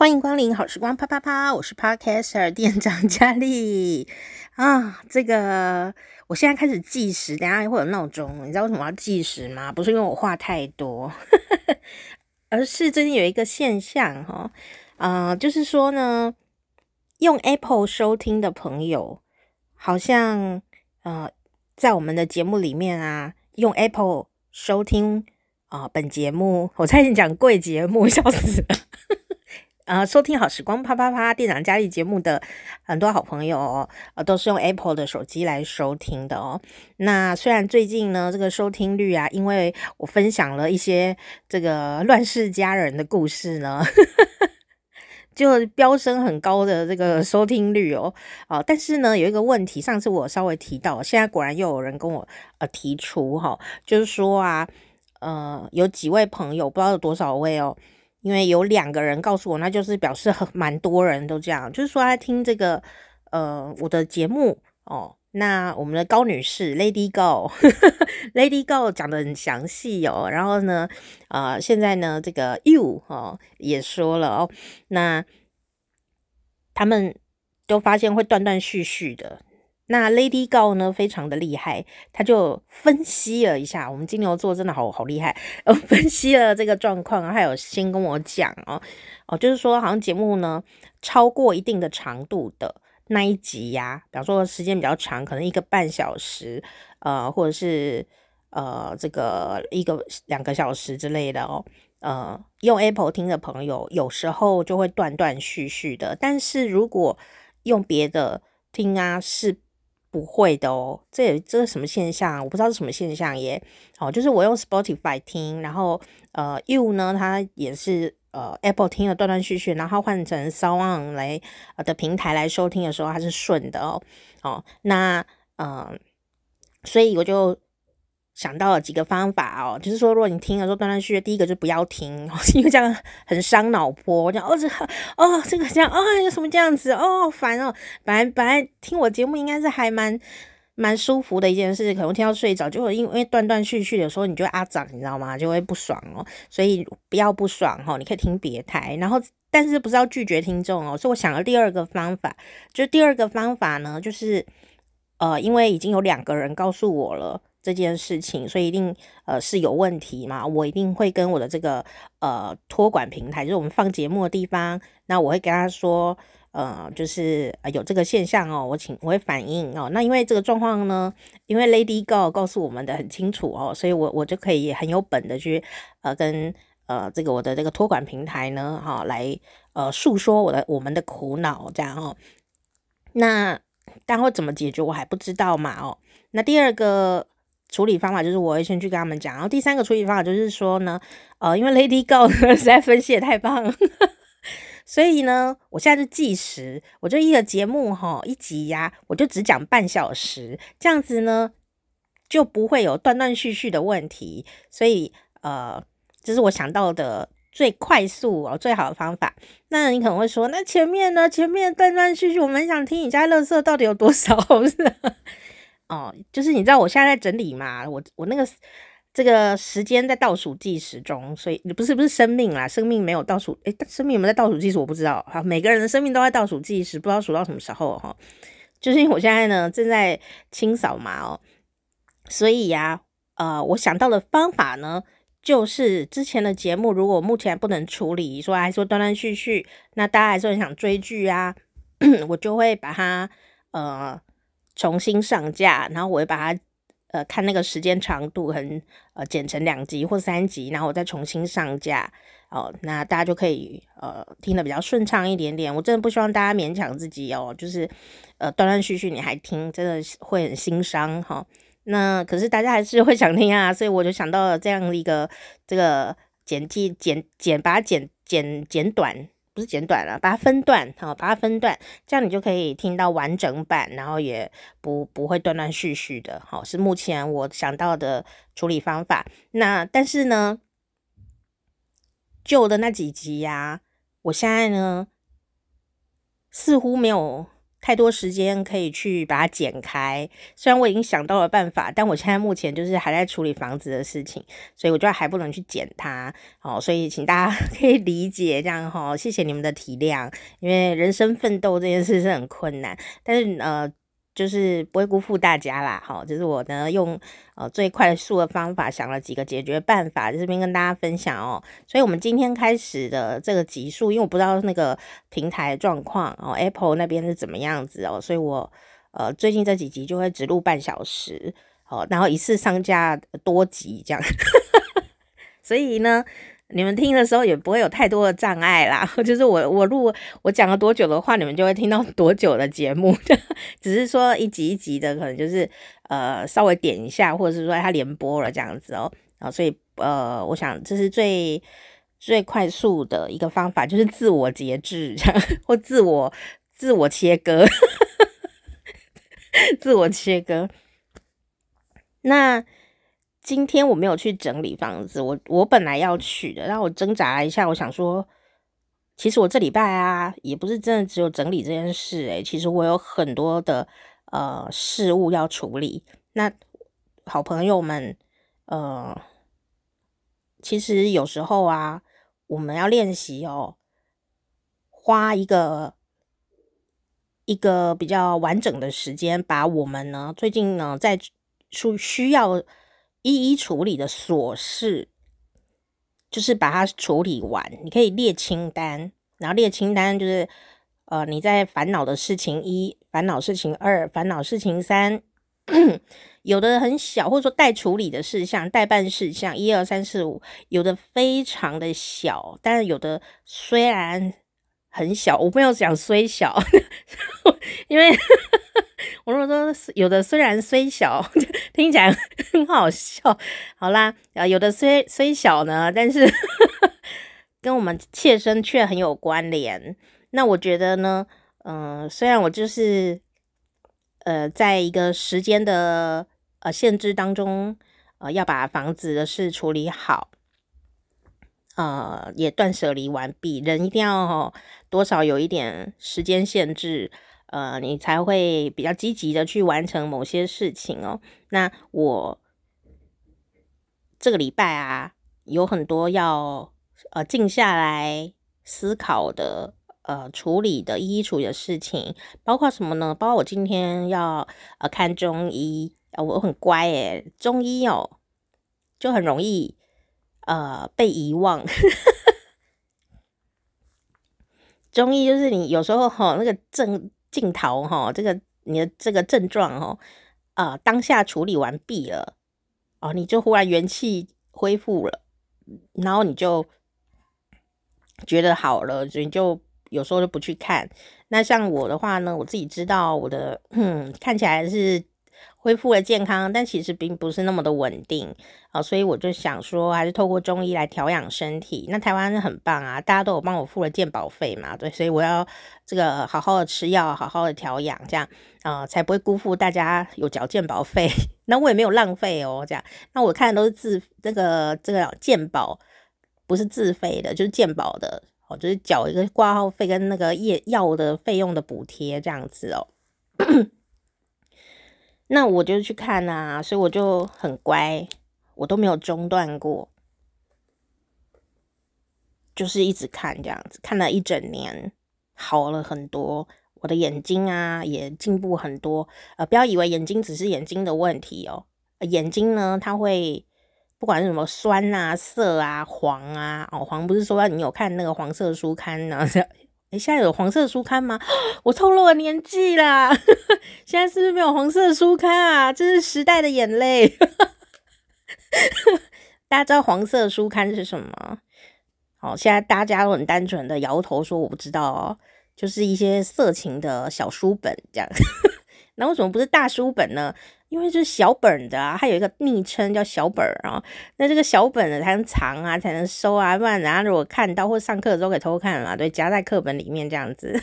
欢迎光临好时光啪啪啪，我是 Podcaster 店长佳丽啊。这个我现在开始计时，等下会有闹钟。你知道为什么要计时吗？不是因为我话太多，而是最近有一个现象哈，啊、就是说呢，用 Apple 收听的朋友，好像呃，在我们的节目里面啊，用 Apple 收听啊、本节目，我差点讲贵节目，笑死了。呃，收听好时光啪啪啪，店长佳丽节目的很多好朋友哦，呃，都是用 Apple 的手机来收听的哦。那虽然最近呢，这个收听率啊，因为我分享了一些这个乱世佳人的故事呢，就飙升很高的这个收听率哦。哦、呃，但是呢，有一个问题，上次我稍微提到，现在果然又有人跟我呃提出哈、就是说啊，呃，有几位朋友，不知道有多少位哦。因为有两个人告诉我，那就是表示很 蛮多人都这样，就是说他听这个呃我的节目哦。那我们的高女士 Lady Go，Lady Go 讲的很详细哦。然后呢，呃，现在呢这个 You 哦也说了哦，那他们都发现会断断续续的。那 Lady Go 呢，非常的厉害，他就分析了一下，我们金牛座真的好好厉害，呃，分析了这个状况，还有先跟我讲哦，哦，就是说好像节目呢超过一定的长度的那一集呀，比方说时间比较长，可能一个半小时，呃，或者是呃这个一个两个小时之类的哦，呃，用 Apple 听的朋友有时候就会断断续续的，但是如果用别的听啊是。不会的哦，这也这是什么现象？我不知道是什么现象耶。哦，就是我用 Spotify 听，然后呃，You 呢，它也是呃 Apple 听的断断续续，然后换成 SoundOn 来的平台来收听的时候，它是顺的哦。哦，那呃，所以我就。想到了几个方法哦，就是说，如果你听了说断断续续，第一个就不要听，因为这样很伤脑波。我讲哦，这个哦，这个这样啊，有、什么这样子哦，好烦哦。本来本来听我节目应该是还蛮蛮舒服的一件事，可能听到睡着，就会因为断断续续的时候，你就会阿长，你知道吗？就会不爽哦。所以不要不爽、哦，你可以听别台，然后但是不是要拒绝听众哦。所以我想了第二个方法，就第二个方法呢，就是呃，因为已经有两个人告诉我了。这件事情，所以一定呃是有问题嘛？我一定会跟我的这个呃托管平台，就是我们放节目的地方，那我会跟他说，呃，就是呃有这个现象哦，我请我会反映哦。那因为这个状况呢，因为 Lady Go 告诉我们的很清楚哦，所以我我就可以很有本的去呃跟呃这个我的这个托管平台呢，哈、来呃诉说我的我们的苦恼这样哦。那但会怎么解决我还不知道嘛哦。那第二个。处理方法就是我会先去跟他们讲，然后第三个处理方法就是说呢，呃，因为 Lady Go 实在分析也太棒了，所以呢，我现在就计时，我就一个节目哈一集呀，我就只讲半小时，这样子呢就不会有断断续续的问题，所以呃，这是我想到的最快速哦最好的方法。那你可能会说，那前面呢？前面断断续续，我们想听你家垃圾到底有多少？是哦，就是你知道我现在在整理嘛，我我那个这个时间在倒数计时中，所以不是不是生命啦，生命没有倒数，诶，生命有没有在倒数计时我不知道，好，每个人的生命都在倒数计时，不知道数到什么时候哈，就是因为我现在呢正在清扫嘛哦，所以呀，呃，我想到的方法呢，就是之前的节目如果目前不能处理，说还说断断续续，那大家还是很想追剧啊，我就会把它呃。重新上架，然后我会把它呃看那个时间长度很呃剪成两集或三集，然后我再重新上架哦，那大家就可以呃听得比较顺畅一点点。我真的不希望大家勉强自己哦，就是呃断断续续你还听，真的会很心伤哈、哦。那可是大家还是会想听啊，所以我就想到了这样一个这个剪辑剪剪把它剪剪剪短。不是剪短了，把它分段，好，把它分段，这样你就可以听到完整版，然后也不不会断断续续的，好，是目前我想到的处理方法。那但是呢，旧的那几集呀、我现在呢似乎没有太多时间可以去把它剪开。虽然我已经想到了办法，但我现在目前就是还在处理房子的事情，所以我就还不能去剪它。哦，所以请大家 可以理解这样哈，谢谢你们的体谅，因为人生奋斗这件事是很困难，但是呃。就是不会辜负大家啦，好，就是我呢用呃最快速的方法想了几个解决办法，在这边跟大家分享哦。所以，我们今天开始的这个集数，因为我不知道那个平台状况哦，Apple 那边是怎么样子哦，所以我呃最近这几集就会只录半小时，哦，然后一次上架多集这样，所以呢。你们听的时候也不会有太多的障碍啦，就是我我录我讲了多久的话，你们就会听到多久的节目，只是说一集一集的，可能就是呃稍微点一下，或者是说它连播了这样子哦，啊，所以呃，我想这是最最快速的一个方法，就是自我节制这样，或自我自我切割，自我切割，那。今天我没有去整理房子，我我本来要去的，然后我挣扎了一下，我想说，其实我这礼拜啊，也不是真的只有整理这件事，诶，其实我有很多的呃事务要处理。那好朋友们，呃，其实有时候啊，我们要练习哦，花一个一个比较完整的时间，把我们呢最近呢在出需要。一一处理的琐事，就是把它处理完。你可以列清单，然后列清单就是，呃，你在烦恼的事情一、烦恼事情二、烦恼事情三，有的很小，或者说待处理的事项、待办事项一二三四五，有的非常的小，但是有的虽然很小，我没有讲虽小，因为。我如果说有的虽然虽小，听起来很好笑，好啦，啊，有的虽虽小呢，但是跟我们切身却很有关联。那我觉得呢，嗯、虽然我就是呃，在一个时间的呃限制当中，呃，要把房子的事处理好，呃，也断舍离完毕，人一定要、哦、多少有一点时间限制。呃，你才会比较积极的去完成某些事情哦。那我这个礼拜啊，有很多要呃静下来思考的，呃处理的一一处理的事情，包括什么呢？包括我今天要呃看中医，呃，我很乖诶，中医哦就很容易呃被遗忘。中医就是你有时候哈、那个症。镜头哈，这个你的这个症状哦，啊、呃，当下处理完毕了哦，你就忽然元气恢复了，然后你就觉得好了，所以你就有时候就不去看。那像我的话呢，我自己知道我的，嗯，看起来是。恢复了健康，但其实并不是那么的稳定啊，所以我就想说，还是透过中医来调养身体。那台湾很棒啊，大家都有帮我付了健保费嘛，对，所以我要这个好好的吃药，好好的调养，这样啊、才不会辜负大家有缴健保费。那我也没有浪费哦，这样。那我看都是自这个这个健保，不是自费的，就是健保的哦，就是缴一个挂号费跟那个药药的费用的补贴这样子哦。那我就去看啊，所以我就很乖，我都没有中断过，就是一直看这样子，看了一整年，好了很多，我的眼睛啊也进步很多。呃，不要以为眼睛只是眼睛的问题哦，眼睛呢，它会不管是什么酸啊、涩啊、黄啊，哦，黄不是说你有看那个黄色书刊呢？诶，现在有黄色书刊吗？我透露了年纪啦！现在是不是没有黄色书刊啊？这是时代的眼泪。大家知道黄色书刊是什么？好，现在大家都很单纯的摇头说我不知道哦，就是一些色情的小书本这样。那为什么不是大书本呢？因为就是小本的啊，它有一个昵称叫小本儿啊。那这个小本的才能藏啊，才能收啊，不然人家如果看到或者上课的时候可以偷看嘛，对，夹在课本里面这样子。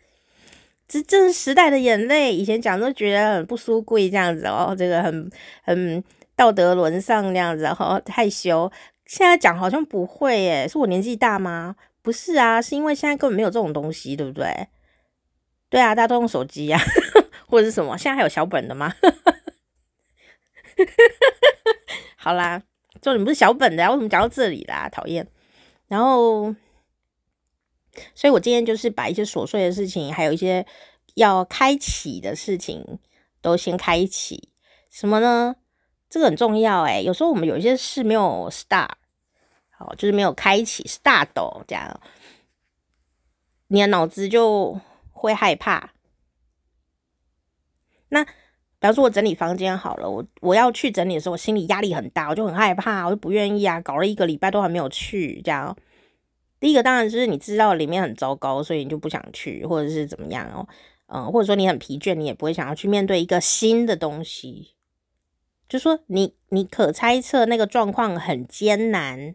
这这是时代的眼泪，以前讲都觉得很不书贵这样子哦，这个很很道德沦丧这样子，然 后害羞。现在讲好像不会耶，是我年纪大吗？不是啊，是因为现在根本没有这种东西，对不对？对啊，大家都用手机呀，或者是什么？现在还有小本的吗？好啦，重点不是小本的啊，为什么讲到这里啦？讨厌。然后，所以我今天就是把一些琐碎的事情，还有一些要开启的事情，都先开启。什么呢？这个很重要哎。有时候我们有一些事没有 start，好，就是没有开启 start 这样，你的脑子就。会害怕。那比方说，我整理房间好了，我我要去整理的时候，我心里压力很大，我就很害怕，我就不愿意啊，搞了一个礼拜都还没有去。这样，第一个当然就是你知道里面很糟糕，所以你就不想去，或者是怎么样哦，嗯，或者说你很疲倦，你也不会想要去面对一个新的东西。就说你你可猜测那个状况很艰难，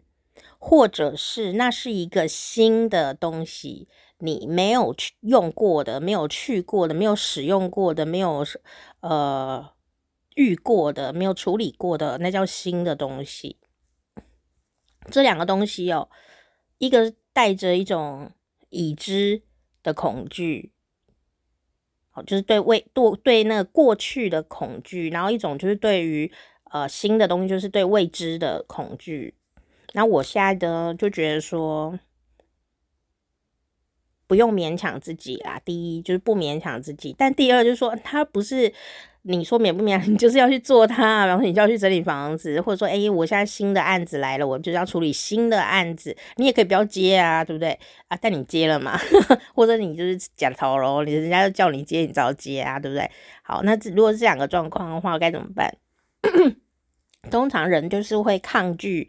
或者是那是一个新的东西。你没有去用过的，没有去过的，没有使用过的，没有呃遇过的，没有处理过的，那叫新的东西。这两个东西哦，一个带着一种已知的恐惧，哦，就是对未对对那个过去的恐惧，然后一种就是对于呃新的东西，就是对未知的恐惧。那我现在呢，就觉得说。不用勉强自己啦。第一就是不勉强自己，但第二就是说，他不是你说勉不勉强，你就是要去做它。然后你就要去整理房子，或者说，哎，我现在新的案子来了，我就要处理新的案子。你也可以不要接啊，对不对啊？但你接了嘛，或者你就是假头喽，你人家就叫你接，你只好接啊，对不对？好，那如果是这两个状况的话，该怎么办？通常人就是会抗拒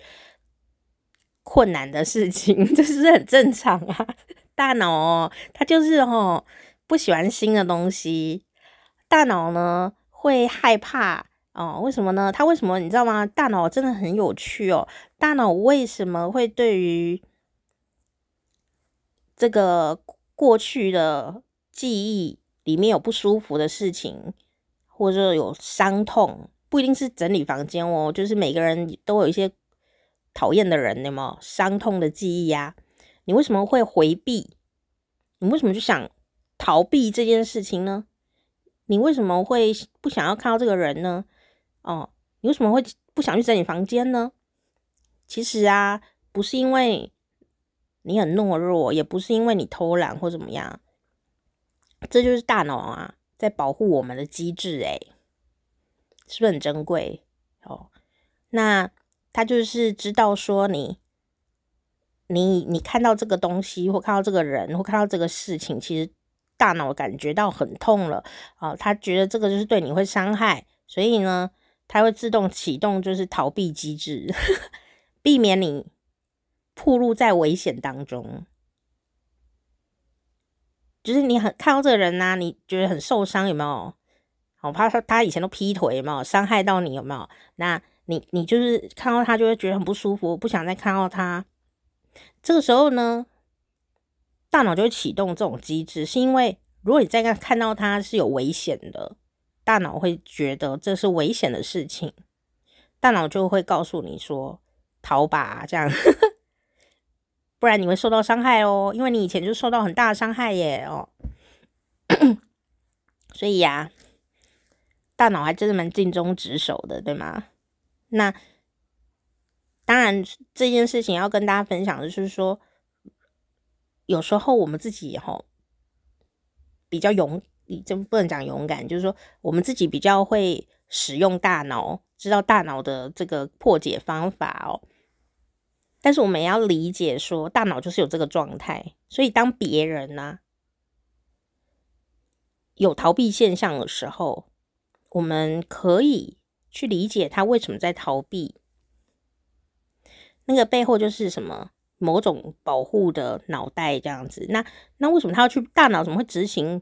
困难的事情，这是很正常啊？大脑哦，它就是哦，不喜欢新的东西。大脑呢会害怕哦，为什么呢？它为什么你知道吗？大脑真的很有趣哦。大脑为什么会对于这个过去的记忆里面有不舒服的事情，或者有伤痛，不一定是整理房间哦，就是每个人都有一些讨厌的人，有没有伤痛的记忆呀？你为什么会回避？你为什么就想逃避这件事情呢？你为什么会不想要看到这个人呢？哦，你为什么会不想去整理房间呢？其实啊，不是因为你很懦弱，也不是因为你偷懒或怎么样，这就是大脑啊在保护我们的机制，诶，是不是很珍贵？哦，那他就是知道说你。你你看到这个东西，或看到这个人，或看到这个事情，其实大脑感觉到很痛了啊、哦！他觉得这个就是对你会伤害，所以呢，他会自动启动就是逃避机制，避免你暴露在危险当中。就是你很看到这个人呐、你觉得很受伤，有没有？我怕他他以前都劈腿，有没有伤害到你？有没有？那你你就是看到他就会觉得很不舒服，不想再看到他。这个时候呢，大脑就会启动这种机制，是因为如果你再看看到它是有危险的，大脑会觉得这是危险的事情，大脑就会告诉你说逃吧，这样，不然你会受到伤害哦，因为你以前就受到很大的伤害耶哦，所以呀，大脑还真的蛮尽忠职守的，对吗？那。当然，这件事情要跟大家分享的是说，有时候我们自己吼比较勇，你真不能讲勇敢，就是说我们自己比较会使用大脑，知道大脑的这个破解方法哦。但是我们要理解说，大脑就是有这个状态，所以当别人呢、有逃避现象的时候，我们可以去理解他为什么在逃避。那个背后就是什么某种保护的脑袋这样子，那那为什么他要去大脑怎么会执行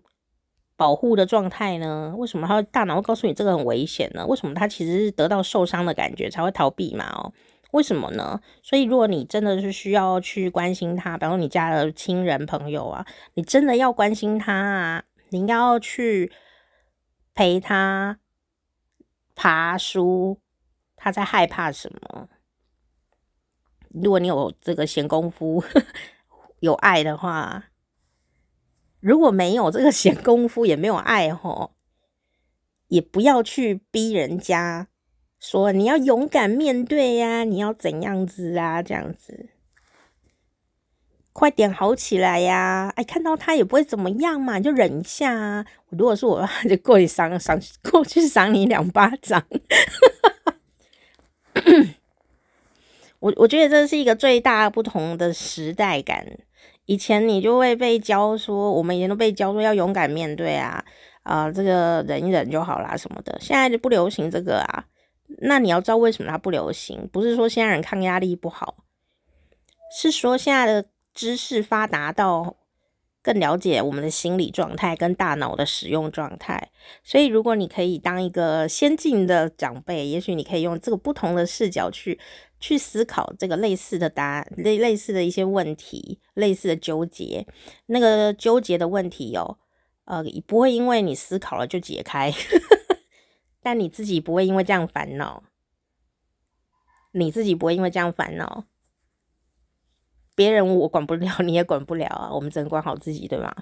保护的状态呢？为什么他大脑会告诉你这个很危险呢？为什么他其实是得到受伤的感觉才会逃避嘛？哦，为什么呢？所以如果你真的是需要去关心他，比如说你家的亲人朋友啊，你真的要关心他啊，你应该要去陪他爬书，他在害怕什么？如果你有这个闲工夫，有爱的话，如果没有这个闲工夫，也没有爱吼，也不要去逼人家说你要勇敢面对呀、你要怎样子啊，这样子。快点好起来呀！哎，看到他也不会怎么样嘛，就忍一下啊。如果是我的话，就过去赏赏过去赏你两巴掌。我我觉得这是一个最大不同的时代感。以前你就会被教说，我们以前都被教说要勇敢面对啊，啊、呃，这个忍一忍就好啦什么的。现在就不流行这个啊。那你要知道为什么它不流行？不是说现在人抗压力不好，是说现在的。知识发达到更了解我们的心理状态跟大脑的使用状态，所以如果你可以当一个先进的长辈，也许你可以用这个不同的视角去去思考这个类似的答案，类类似的一些问题，类似的纠结。那个纠结的问题哦，呃，不会因为你思考了就解开，但你自己不会因为这样烦恼，你自己不会因为这样烦恼。别人我管不了，你也管不了啊，我们只能管好自己，对吗？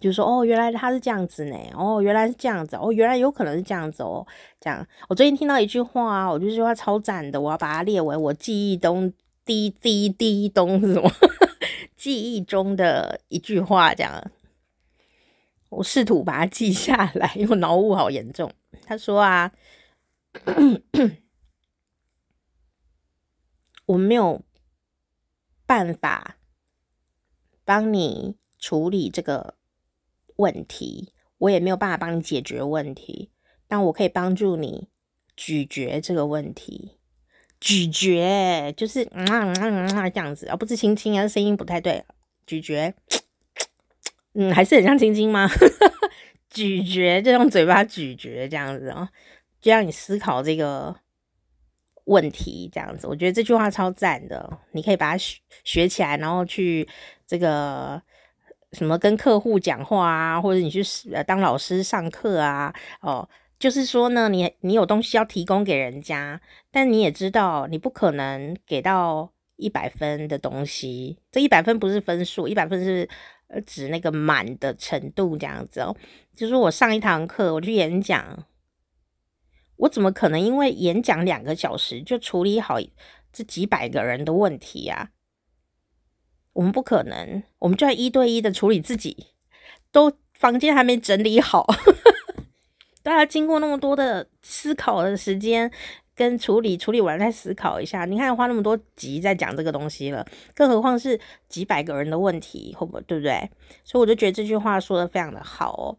就说哦，原来他是这样子呢，哦，原来是这样子，哦，原来有可能是这样子哦，这样。我最近听到一句话，我觉得这句话超赞的，我要把它列为我记忆中第一第一第一东是什么？记忆中的一句话，这样。我试图把它记下来，因为脑雾好严重。他说啊，我没有。办法帮你处理这个问题，我也没有办法帮你解决问题，但我可以帮助你咀嚼这个问题。咀嚼就是啊啊啊这样子，而不是亲亲啊，声音不太对。咀嚼，嗯，还是很像亲亲吗？咀嚼就用嘴巴咀嚼这样子啊，就让你思考这个。问题这样子，我觉得这句话超赞的，你可以把它学学起来，然后去这个什么跟客户讲话啊，或者你去当老师上课啊，哦，就是说呢，你你有东西要提供给人家，但你也知道你不可能给到一百分的东西，这一百分不是分数，一百分是指那个满的程度这样子哦，就是我上一堂课，我去演讲。我怎么可能因为演讲两个小时就处理好这几百个人的问题呀？我们不可能，我们就要一对一的处理自己，都房间还没整理好，大家经过那么多的思考的时间跟处理，处理完再思考一下。你看花那么多集在讲这个东西了，更何况是几百个人的问题，会不会对不对？所以我就觉得这句话说的非常的好哦。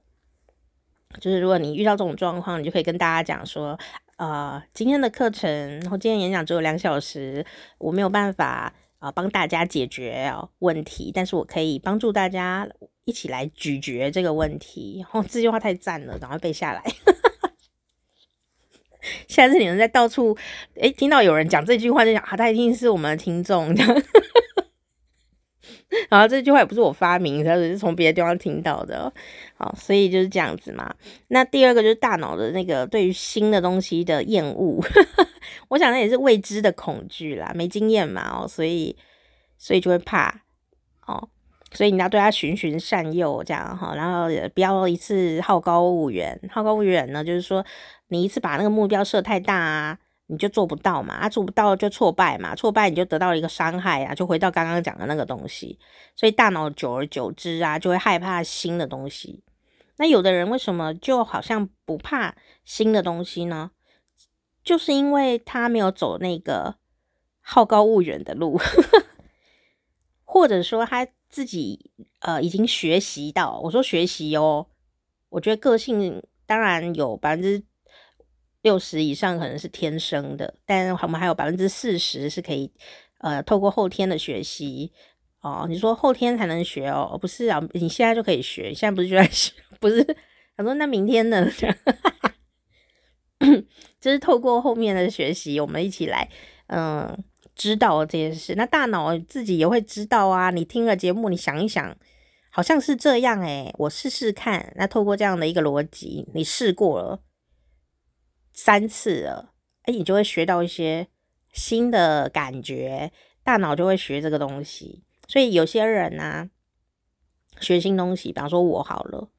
就是如果你遇到这种状况，你就可以跟大家讲说，呃，今天的课程，然后今天演讲只有两小时，我没有办法啊、帮大家解决问题，但是我可以帮助大家一起来咀嚼这个问题。哦，这句话太赞了，赶快背下来。下次你们在到处诶听到有人讲这句话，就想啊，他一定是我们的听众。然后这句话也不是我发明的，是从别的地方听到的。好，所以就是这样子嘛。那第二个就是大脑的那个对于新的东西的厌恶，我想那也是未知的恐惧啦，没经验嘛，哦，所以所以就会怕哦。所以你要对他循循善诱，这样哈，然后也不要一次好高骛远。好高骛远呢，就是说你一次把那个目标设太大啊。你就做不到嘛，啊，做不到就挫败嘛，挫败你就得到一个伤害啊，就回到刚刚讲的那个东西，所以大脑久而久之啊，就会害怕新的东西。那有的人为什么就好像不怕新的东西呢？就是因为他没有走那个好高骛远的路，或者说他自己呃已经学习到，我说学习哦，我觉得个性当然有百分之。六十以上可能是天生的，但我们还有百分之四十是可以，呃，透过后天的学习哦。你说后天才能学哦？不是啊，你现在就可以学。现在不是就在学？不是？他说那明天呢？就是透过后面的学习，我们一起来，嗯，知道这件事。那大脑自己也会知道啊。你听了节目，你想一想，好像是这样诶，我试试看。那透过这样的一个逻辑，你试过了。三次了，哎，你就会学到一些新的感觉，大脑就会学这个东西。所以有些人呢、啊，学新东西，比方说我好了，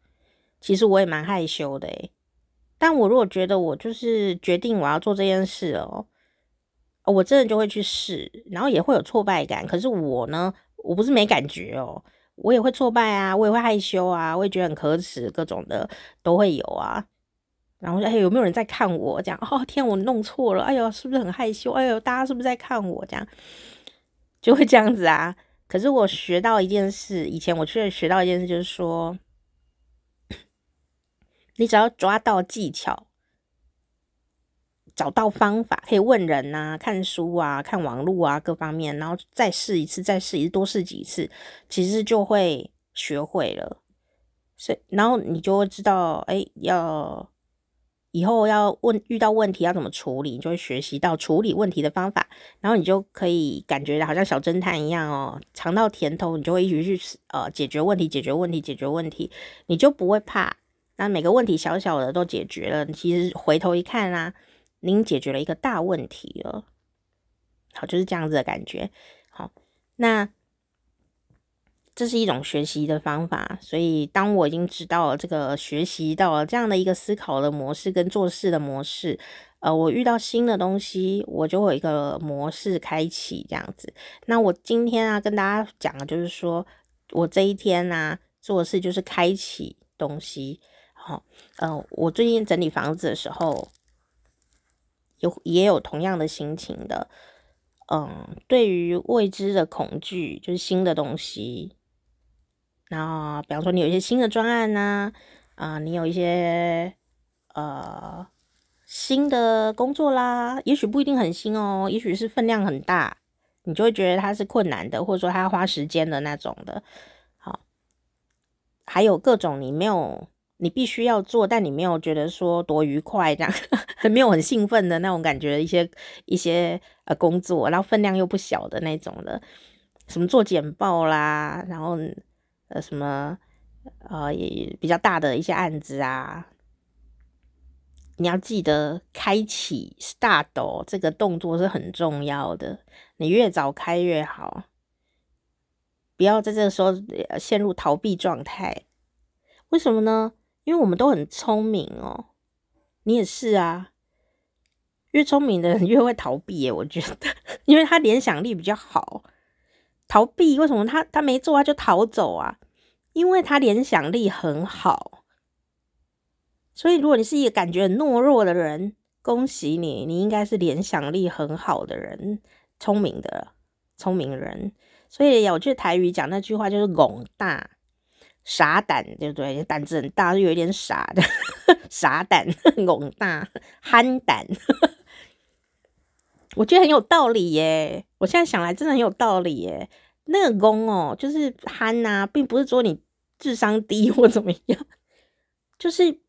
其实我也蛮害羞的诶，但我如果觉得我就是决定我要做这件事哦，我真的就会去试，然后也会有挫败感。可是我呢，我不是没感觉哦，我也会挫败啊，我也会害羞啊，我也觉得很可耻，各种的都会有啊。然后说，哎，有没有人在看我？这样，哦天，我弄错了，哎呦，是不是很害羞？哎呦，大家是不是在看我？这样就会这样子啊。可是我学到一件事，以前我确实学到一件事，就是说，你只要抓到技巧，找到方法，可以问人啊，看书啊，看网络啊，各方面，然后再试一次，再试一次，多试几次，其实就会学会了。所以，然后你就会知道，哎，要。以后要问遇到问题要怎么处理，你就会学习到处理问题的方法，然后你就可以感觉好像小侦探一样哦，尝到甜头，你就会一直去呃解决问题，解决问题，解决问题，你就不会怕。那每个问题小小的都解决了，其实回头一看啊，您解决了一个大问题了。好，就是这样子的感觉。好，那。这是一种学习的方法，所以当我已经知道了这个学习到了这样的一个思考的模式跟做事的模式，呃，我遇到新的东西，我就有一个模式开启这样子。那我今天啊跟大家讲的就是说，我这一天啊做事就是开启东西。好，呃，我最近整理房子的时候，有也有同样的心情的。嗯，对于未知的恐惧，就是新的东西。然后，比方说你有一些新的专案呐，啊，你有一些呃新的工作啦，也许不一定很新哦，也许是分量很大，你就会觉得它是困难的，或者说它要花时间的那种的。好，还有各种你没有，你必须要做，但你没有觉得说多愉快这样，没有很兴奋的那种感觉，一些一些呃工作，然后分量又不小的那种的，什么做简报啦，然后。呃，什么呃，也比较大的一些案子啊，你要记得开启 start 这个动作是很重要的，你越早开越好，不要在这个时候陷入逃避状态。为什么呢？因为我们都很聪明哦，你也是啊，越聪明的人 越会逃避，我觉得，因为他联想力比较好。逃避为什么他他没做他就逃走啊？因为他联想力很好，所以如果你是一个感觉很懦弱的人，恭喜你，你应该是联想力很好的人，聪明的聪明人。所以我觉得台语讲那句话就是“戆大傻胆”，对不对？胆子很大，就有点傻的 傻胆，戆大憨胆。我觉得很有道理耶！我现在想来，真的很有道理耶。那个“戆”哦，就是憨呐、啊，并不是说你智商低或怎么样，就是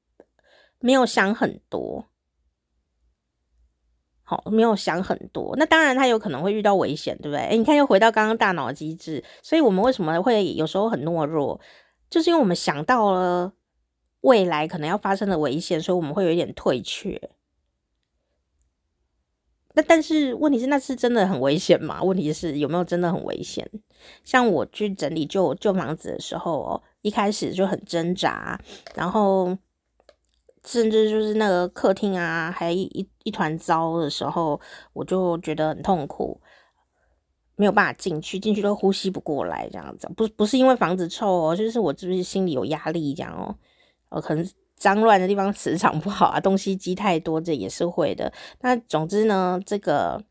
没有想很多。好，没有想很多。那当然，他有可能会遇到危险，对不对？诶，你看，又回到刚刚大脑机制。所以我们为什么会有时候很懦弱？就是因为我们想到了未来可能要发生的危险，所以我们会有一点退却。那但是问题是，那是真的很危险吗？问题是有没有真的很危险？像我去整理旧旧房子的时候哦，一开始就很挣扎，然后甚至就是那个客厅啊，还一一一团糟的时候，我就觉得很痛苦，没有办法进去，进去都呼吸不过来，这样子。不不是因为房子臭哦，就是我是不是心里有压力这样哦？呃，可能。脏乱的地方磁场不好啊，东西积太多，这也是会的。那总之呢，这个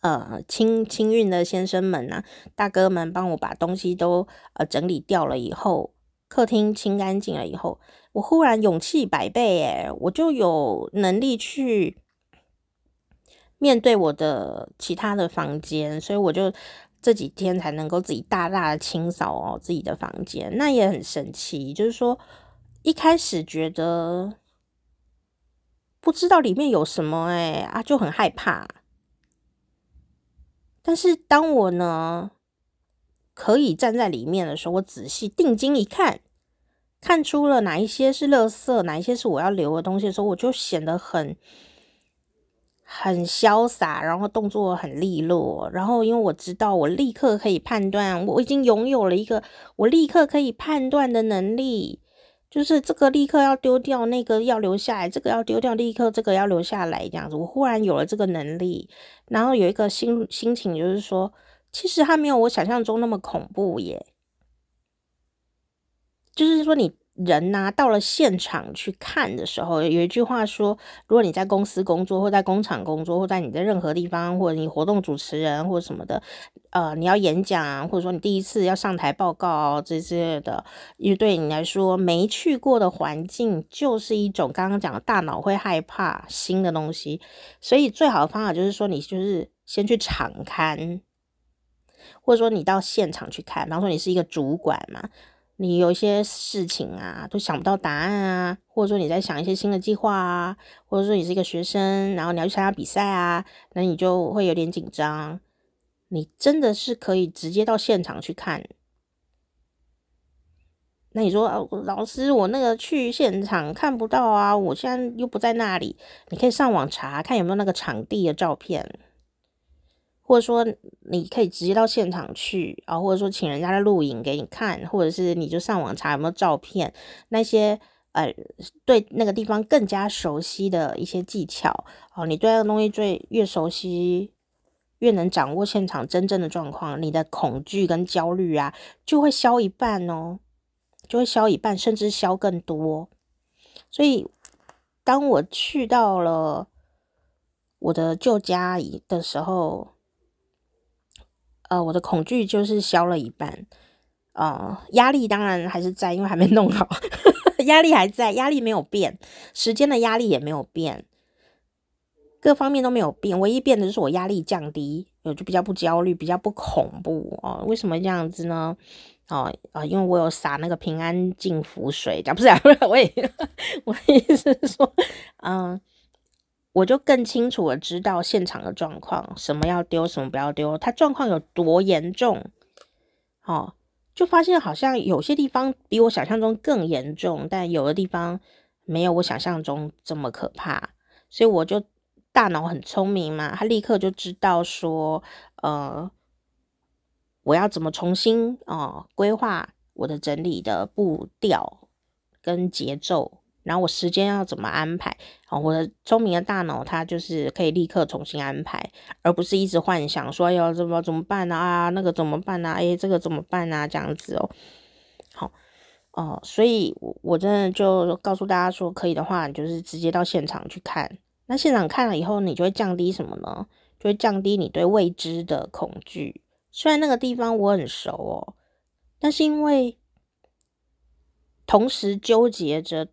呃清清运的先生们啊，大哥们帮我把东西都呃整理掉了以后，客厅清干净了以后，我忽然勇气百倍诶，我就有能力去面对我的其他的房间，所以我就这几天才能够自己大大的清扫哦自己的房间，那也很神奇，就是说。一开始觉得不知道里面有什么，哎啊，就很害怕。但是当我呢可以站在里面的时候，我仔细定睛一看，看出了哪一些是垃圾，哪一些是我要留的东西的时候，我就显得很很潇洒，然后动作很利落，然后因为我知道我立刻可以判断，我已经拥有了一个我立刻可以判断的能力，就是这个立刻要丢掉，那个要留下来，这个要丢掉，立刻这个要留下来，这样子，我忽然有了这个能力，然后有一个心心情，就是说，其实它没有我想象中那么恐怖耶，就是说你。人呐、到了现场去看的时候，有一句话说：如果你在公司工作，或在工厂工作，或在你在任何地方，或者你活动主持人或什么的，呃，你要演讲啊，或者说你第一次要上台报告这些的，因为对你来说，没去过的环境就是一种刚刚讲的大脑会害怕新的东西，所以最好的方法就是说，你就是先去场勘，或者说你到现场去看，比方说你是一个主管嘛。你有一些事情啊，都想不到答案啊，或者说你在想一些新的计划啊，或者说你是一个学生，然后你要去参加比赛啊，那你就会有点紧张。你真的是可以直接到现场去看。那你说，啊，老师，我那个去现场看不到啊，我现在又不在那里。你可以上网查看有没有那个场地的照片。或者说你可以直接到现场去啊，或者说请人家来录影给你看，或者是你就上网查有没有照片，那些呃对那个地方更加熟悉的一些技巧哦，你对那个东西最越熟悉，越能掌握现场真正的状况，你的恐惧跟焦虑啊就会消一半哦，就会消一半，甚至消更多。所以当我去到了我的旧家的时候。呃，我的恐惧就是消了一半，呃，压力当然还是在，因为还没弄好，压力还在，压力没有变，时间的压力也没有变，各方面都没有变，唯一变的就是我压力降低，我就比较不焦虑，比较不恐怖哦。为什么这样子呢？哦，啊、因为我有撒那个平安净福水，讲不是啊，不是，我也，我的意思是说，嗯、我就更清楚的知道现场的状况，什么要丢，什么不要丢，它状况有多严重，哦，就发现好像有些地方比我想象中更严重，但有的地方没有我想象中这么可怕，所以我就大脑很聪明嘛，他立刻就知道说，呃，我要怎么重新哦规划我的整理的步调跟节奏。然后我时间要怎么安排？啊，我的聪明的大脑它就是可以立刻重新安排，而不是一直幻想说要怎么怎么办呢？啊，那个怎么办呢？哎，这个怎么办呢？这样子哦，好哦，所以我真的就告诉大家说，可以的话，你就是直接到现场去看。那现场看了以后，你就会降低什么呢？就会降低你对未知的恐惧。虽然那个地方我很熟哦，但是因为同时纠结着。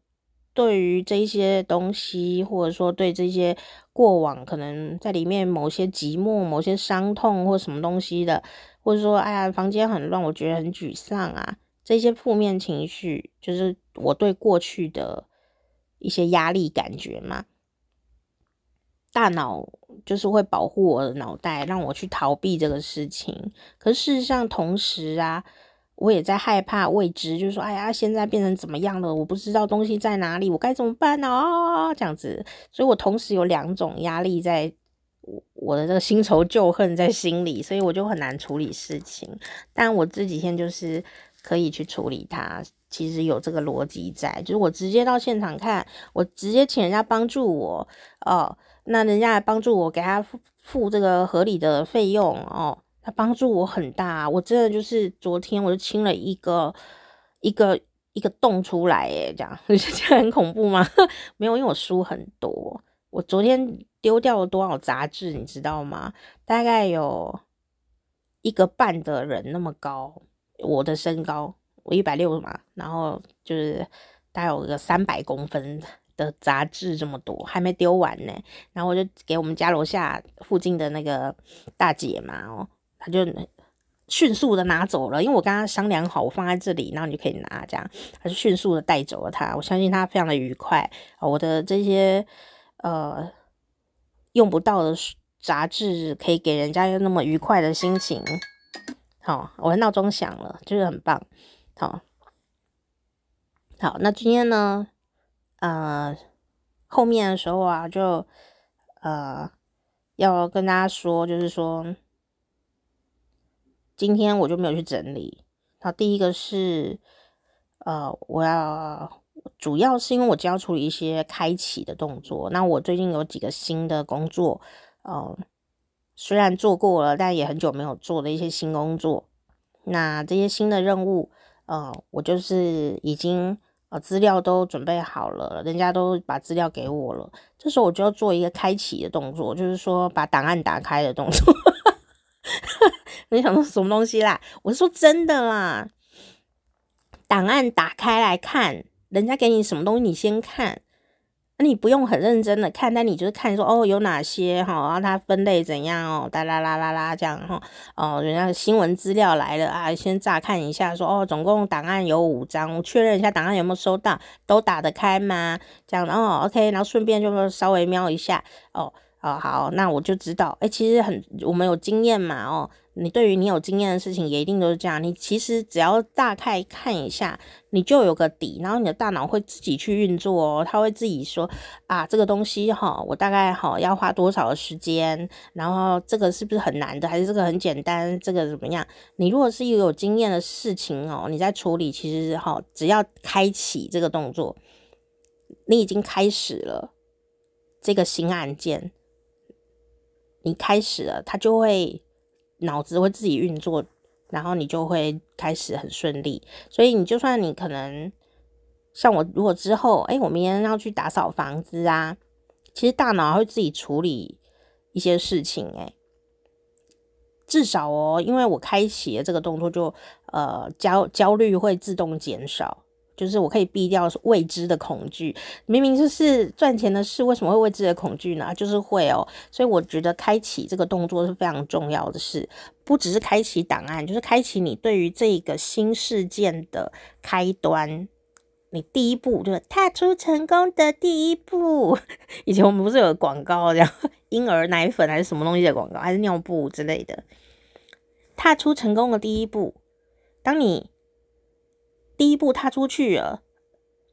对于这些东西，或者说对这些过往可能在里面某些寂寞、某些伤痛或什么东西的，或者说哎呀房间很乱，我觉得很沮丧啊，这些负面情绪就是我对过去的一些压力感觉嘛，大脑就是会保护我的脑袋，让我去逃避这个事情。可事实上，同时啊。我也在害怕未知，就是说，哎呀，现在变成怎么样了？我不知道东西在哪里，我该怎么办呢？这样子，所以我同时有两种压力在我，我的这个新仇旧恨在心里，所以我就很难处理事情。但我这几天就是可以去处理它，其实有这个逻辑在，就是我直接到现场看，我直接请人家帮助我哦，那人家来帮助我，给他付付这个合理的费用哦。他帮助我很大，我真的就是昨天我就清了一个一个一个洞出来，哎，这样 你觉得很恐怖吗？没有，因为我书很多，我昨天丢掉了多少杂志，你知道吗？大概有一个半的人那么高，我的身高我一百六嘛，然后就是大概有个三百公分的杂志这么多，还没丢完呢。然后我就给我们家楼下附近的那个大姐嘛，哦。她就迅速的拿走了，因为我跟她商量好，我放在这里，然后你就可以拿，这样她就迅速的带走了她。我相信她非常的愉快。我的这些呃用不到的杂志，可以给人家那么愉快的心情。好，我的闹钟响了，就是很棒。好，好，那今天呢，呃，后面的时候啊，就呃要跟大家说，就是说，今天我就没有去整理。好，第一个是，呃，我要主要是因为我就要处理一些开启的动作。那我最近有几个新的工作，呃，虽然做过了，但也很久没有做的一些新工作。那这些新的任务，呃，我就是已经。啊资料都准备好了，人家都把资料给我了。这时候我就要做一个开启的动作，就是说把档案打开的动作。没想到什么东西啦？我是说真的啦，档案打开来看，人家给你什么东西，你先看。那你不用很认真的看，但你就是看说哦，有哪些哈，然后它分类怎样哦，哒啦啦啦啦这样哈，哦，人家新闻资料来了啊，先乍看一下说哦，总共档案有五张，我确认一下档案有没有收到，都打得开吗？这样哦，OK，然后顺便就稍微瞄一下哦，哦好，那我就知道，哎，其实很我们有经验嘛哦。你对于你有经验的事情也一定都是这样。你其实只要大概看一下，你就有个底，然后你的大脑会自己去运作哦，它会自己说啊，这个东西哈，我大概哈要花多少的时间，然后这个是不是很难的，还是这个很简单，这个怎么样？你如果是一个有经验的事情哦，你在处理，其实哈，只要开启这个动作，你已经开始了这个新案件，你开始了，它就会。脑子会自己运作，然后你就会开始很顺利。所以你就算你可能像我，如果之后哎，我明天要去打扫房子啊，其实大脑会自己处理一些事情。哎，至少哦，因为我开启了这个动作，就呃焦焦虑会自动减少。就是我可以避掉未知的恐惧，明明就是赚钱的事，为什么会未知的恐惧呢？就是会哦，所以我觉得开启这个动作是非常重要的事，不只是开启档案，就是开启你对于这个新事件的开端。你第一步就是踏出成功的第一步。以前我们不是有广告这样，婴儿奶粉还是什么东西的广告，还是尿布之类的？踏出成功的第一步，当你。第一步踏出去了，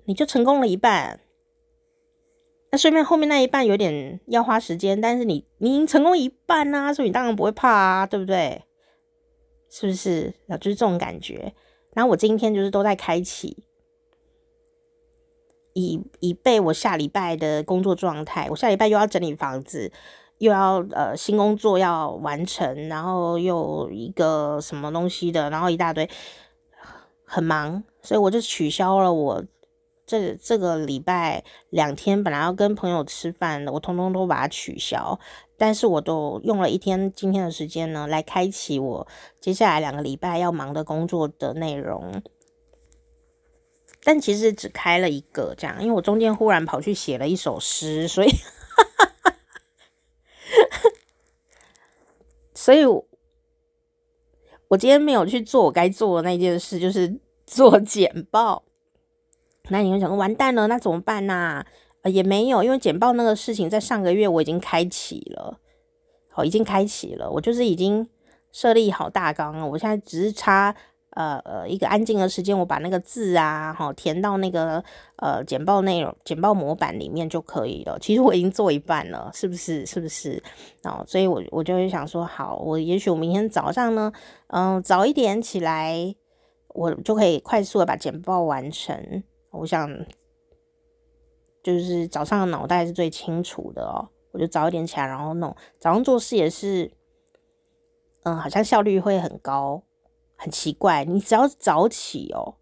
你就成功了一半。那顺便后面那一半有点要花时间，但是你你已经成功一半啊，所以你当然不会怕啊，对不对？是不是？然后就是这种感觉。然后我今天就是都在开启，以以备我下礼拜的工作状态。我下礼拜又要整理房子，又要呃新工作要完成，然后又一个什么东西的，然后一大堆。很忙，所以我就取消了我这这个礼拜两天本来要跟朋友吃饭的，我通通都把它取消。但是我都用了一天今天的时间呢，来开启我接下来两个礼拜要忙的工作的内容。但其实只开了一个这样，因为我中间忽然跑去写了一首诗，所以，所以我。我今天没有去做我该做的那件事，就是做简报。那你会想，完蛋了，那怎么办呢？啊？呃，也没有，因为简报那个事情在上个月我已经开启了，好，已经开启了，我就是已经设立好大纲了，我现在只是差。呃呃，一个安静的时间，我把那个字啊，哈，填到那个呃简报内容、简报模板里面就可以了。其实我已经做一半了，是不是？是不是？哦，所以我我就会想说，好，我也许我明天早上呢，嗯、早一点起来，我就可以快速的把简报完成。我想，就是早上的脑袋是最清楚的哦，我就早一点起来，然后弄。早上做事也是，嗯，好像效率会很高。很奇怪，你只要早起哦，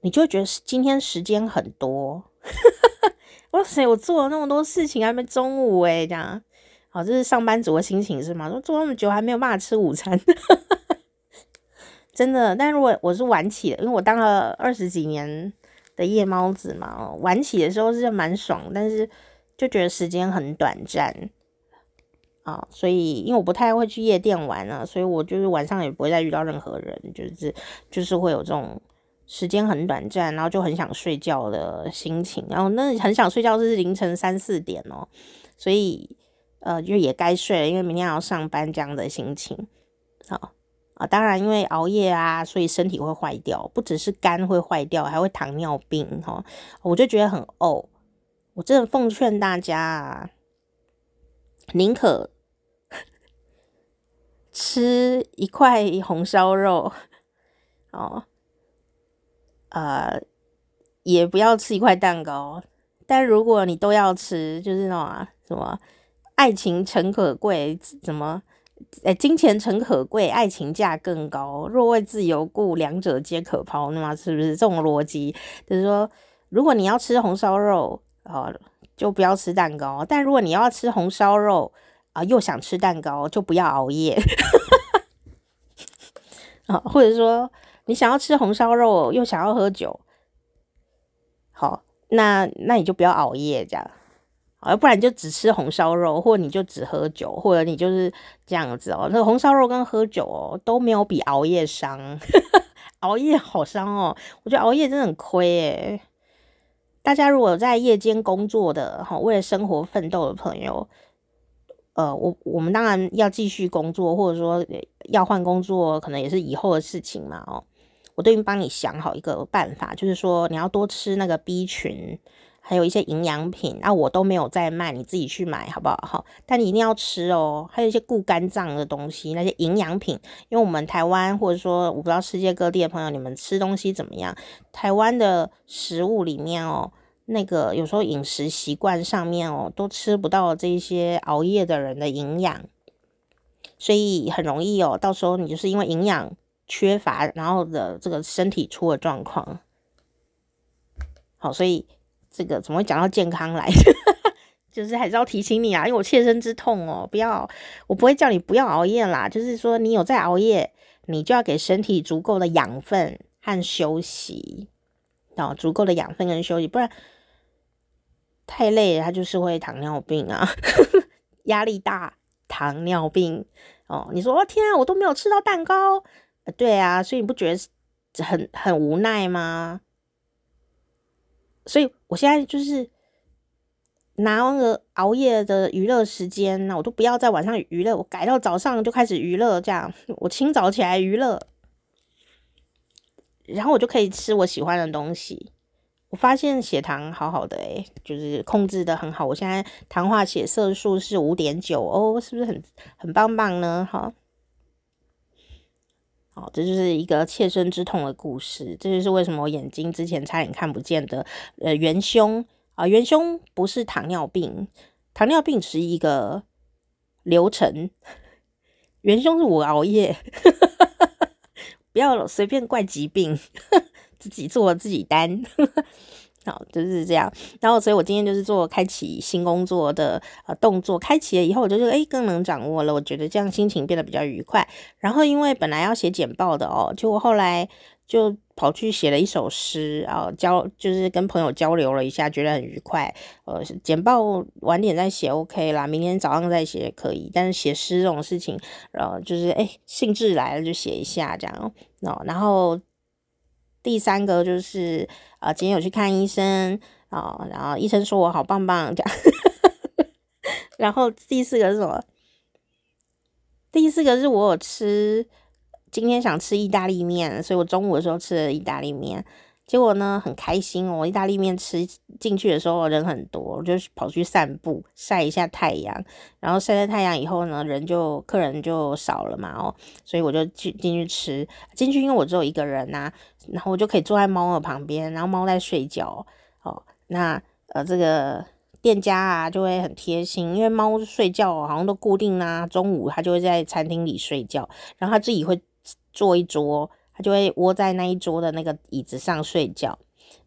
你就觉得今天时间很多。哇塞，我做了那么多事情，还没中午诶，这样，好，这是上班族的心情是吗？说做那么久还没有办法吃午餐，真的。但如果我是晚起的，因为我当了二十几年的夜猫子嘛，晚起的时候是蛮爽，但是就觉得时间很短暂。啊，所以因为我不太会去夜店玩了，所以我就是晚上也不会再遇到任何人，就是就是会有这种时间很短暂，然后就很想睡觉的心情，然后那很想睡觉是凌晨三四点哦，所以呃就也该睡了，因为明天要上班这样的心情。好啊，当然因为熬夜啊，所以身体会坏掉，不只是肝会坏掉，还会糖尿病哈，我就觉得很呕，我真的奉劝大家啊。宁可 吃一块红烧肉哦，呃，也不要吃一块蛋糕。但如果你都要吃，就是那种啊，什么爱情诚可贵，什么诶，金钱诚可贵，爱情价更高。若为自由故，两者皆可抛，那么是不是这种逻辑？就是说，如果你要吃红烧肉，哦，就不要吃蛋糕；但如果你要吃红烧肉啊，又想吃蛋糕，就不要熬夜。啊，或者说你想要吃红烧肉，又想要喝酒，好。那那你就不要熬夜这样，要不然就只吃红烧肉，或者你就只喝酒，或者你就是这样子哦。那个红烧肉跟喝酒哦都没有比熬夜伤，熬夜好伤哦。我觉得熬夜真的很亏诶。大家如果在夜间工作的哈，为了生活奋斗的朋友，呃，我我们当然要继续工作，或者说要换工作，可能也是以后的事情嘛哦。我都已经帮你想好一个办法，就是说你要多吃那个 B 群，还有一些营养品，那、我都没有在卖，你自己去买好不好？好，但你一定要吃哦。还有一些固肝脏的东西，那些营养品，因为我们台湾或者说我不知道世界各地的朋友，你们吃东西怎么样？台湾的食物里面哦，那个有时候饮食习惯上面哦，都吃不到这些熬夜的人的营养，所以很容易哦，到时候你就是因为营养。缺乏，然后的这个身体出了状况，好，所以这个怎么会讲到健康来？就是还是要提醒你啊，因为我切身之痛哦，不要，我不会叫你不要熬夜啦，就是说你有在熬夜，你就要给身体足够的养分和休息，哦，足够的养分跟休息，不然太累了，它就是会糖尿病啊，压力大，糖尿病哦，你说哦天啊，我都没有吃到蛋糕。对啊，所以你不觉得很很无奈吗？所以我现在就是拿那个熬夜的娱乐时间，那我都不要在晚上娱乐，我改到早上就开始娱乐，这样我清早起来娱乐，然后我就可以吃我喜欢的东西。我发现血糖好好的诶，就是控制得很好。我现在糖化血色素是五点九哦，是不是很很棒棒呢？哈。好，这就是一个切身之痛的故事。这就是为什么我眼睛之前差点看不见的。呃，元凶啊，元凶不是糖尿病，糖尿病是一个流程，元凶是我熬夜。不要随便怪疾病，自己做自己担。好，就是这样。然后，所以我今天就是做开启新工作的呃动作，开启了以后，我就觉得诶更能掌握了。我觉得这样心情变得比较愉快。然后，因为本来要写简报的哦，结果后来就跑去写了一首诗啊，交就是跟朋友交流了一下，觉得很愉快。呃，简报晚点再写 OK 啦，明天早上再写也可以。但是写诗这种事情，然后就是诶兴致来了就写一下这样哦，然后。第三个就是啊、今天有去看医生啊、然后医生说我好棒棒这样。然后第四个是什么？第四个是我有吃，今天想吃意大利面，所以我中午的时候吃了意大利面。结果呢，很开心哦！意大利面吃进去的时候人很多，我就跑去散步晒一下太阳。然后晒晒太阳以后呢，人就客人就少了嘛哦，所以我就进进去吃进去，因为我只有一个人呐、然后我就可以坐在猫的旁边，然后猫在睡觉哦。那呃，这个店家啊就会很贴心，因为猫睡觉好像都固定啊，中午它就会在餐厅里睡觉，然后它自己会坐一桌。它就会窝在那一桌的那个椅子上睡觉，